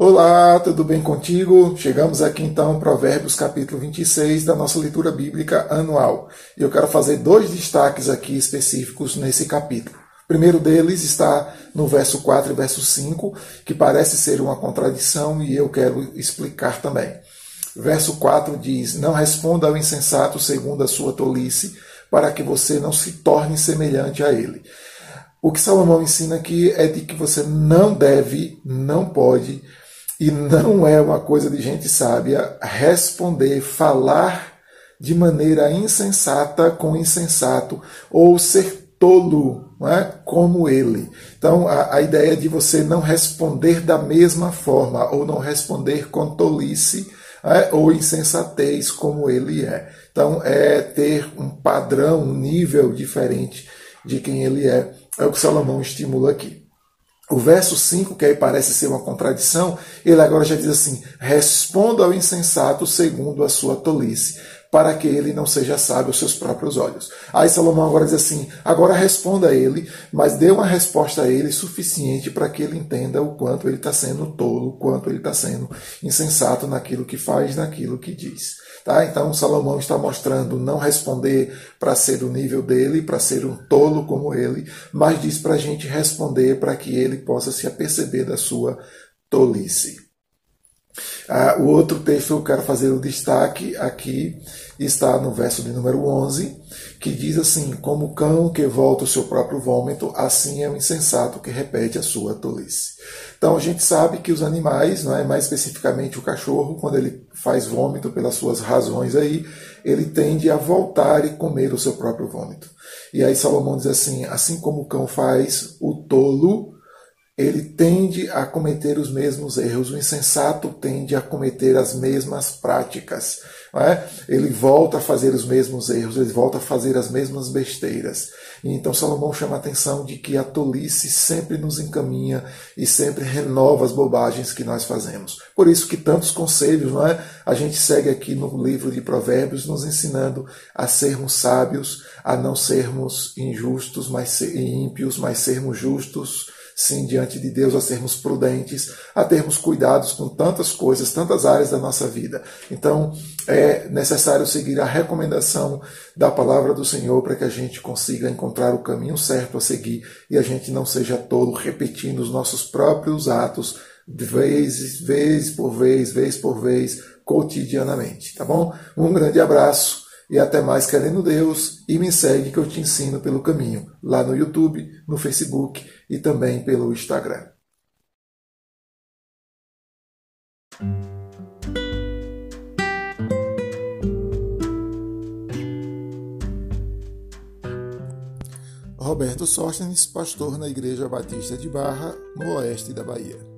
Olá, tudo bem contigo? Chegamos aqui então, Provérbios capítulo 26 da nossa leitura bíblica anual. E eu quero fazer dois destaques aqui específicos nesse capítulo. O primeiro deles está no verso 4 e verso 5, que parece ser uma contradição e eu quero explicar também. Verso 4 diz: Não responda ao insensato segundo a sua tolice, para que você não se torne semelhante a ele. O que Salomão ensina aqui é de que você não deve, não pode e não é uma coisa de gente sábia responder, falar de maneira insensata com insensato, ou ser tolo é? como ele. Então, a, a ideia de você não responder da mesma forma, ou não responder com tolice, é? ou insensatez como ele é. Então, é ter um padrão, um nível diferente de quem ele é. É o que Salomão estimula aqui. O verso 5, que aí parece ser uma contradição, ele agora já diz assim: responda ao insensato segundo a sua tolice, para que ele não seja sábio aos seus próprios olhos. Aí Salomão agora diz assim: agora responda a ele, mas dê uma resposta a ele suficiente para que ele entenda o quanto ele está sendo tolo, o quanto ele está sendo insensato naquilo que faz, naquilo que diz. Tá? Então Salomão está mostrando não responder para ser do nível dele, para ser um tolo como ele, mas diz para a gente responder para que ele possa se aperceber da sua tolice. Ah, o outro texto eu quero fazer o destaque aqui está no verso de número 11, que diz assim: Como o cão que volta o seu próprio vômito, assim é o insensato que repete a sua tolice. Então a gente sabe que os animais, não é mais especificamente o cachorro, quando ele faz vômito pelas suas razões aí, ele tende a voltar e comer o seu próprio vômito. E aí Salomão diz assim: assim como o cão faz, o tolo ele tende a cometer os mesmos erros, o insensato tende a cometer as mesmas práticas. É? Ele volta a fazer os mesmos erros, ele volta a fazer as mesmas besteiras. E então Salomão chama a atenção de que a tolice sempre nos encaminha e sempre renova as bobagens que nós fazemos. Por isso que tantos conselhos, não é? A gente segue aqui no livro de Provérbios nos ensinando a sermos sábios, a não sermos injustos, mas ímpios, mas sermos justos sim, diante de Deus, a sermos prudentes, a termos cuidados com tantas coisas, tantas áreas da nossa vida. Então, é necessário seguir a recomendação da palavra do Senhor para que a gente consiga encontrar o caminho certo a seguir e a gente não seja tolo repetindo os nossos próprios atos, vez, vez por vez, vez por vez, cotidianamente, tá bom? Um grande abraço e até mais querendo Deus e me segue que eu te ensino pelo caminho, lá no YouTube, no Facebook e também pelo Instagram. Roberto Sóstenes, pastor na Igreja Batista de Barra, no oeste da Bahia.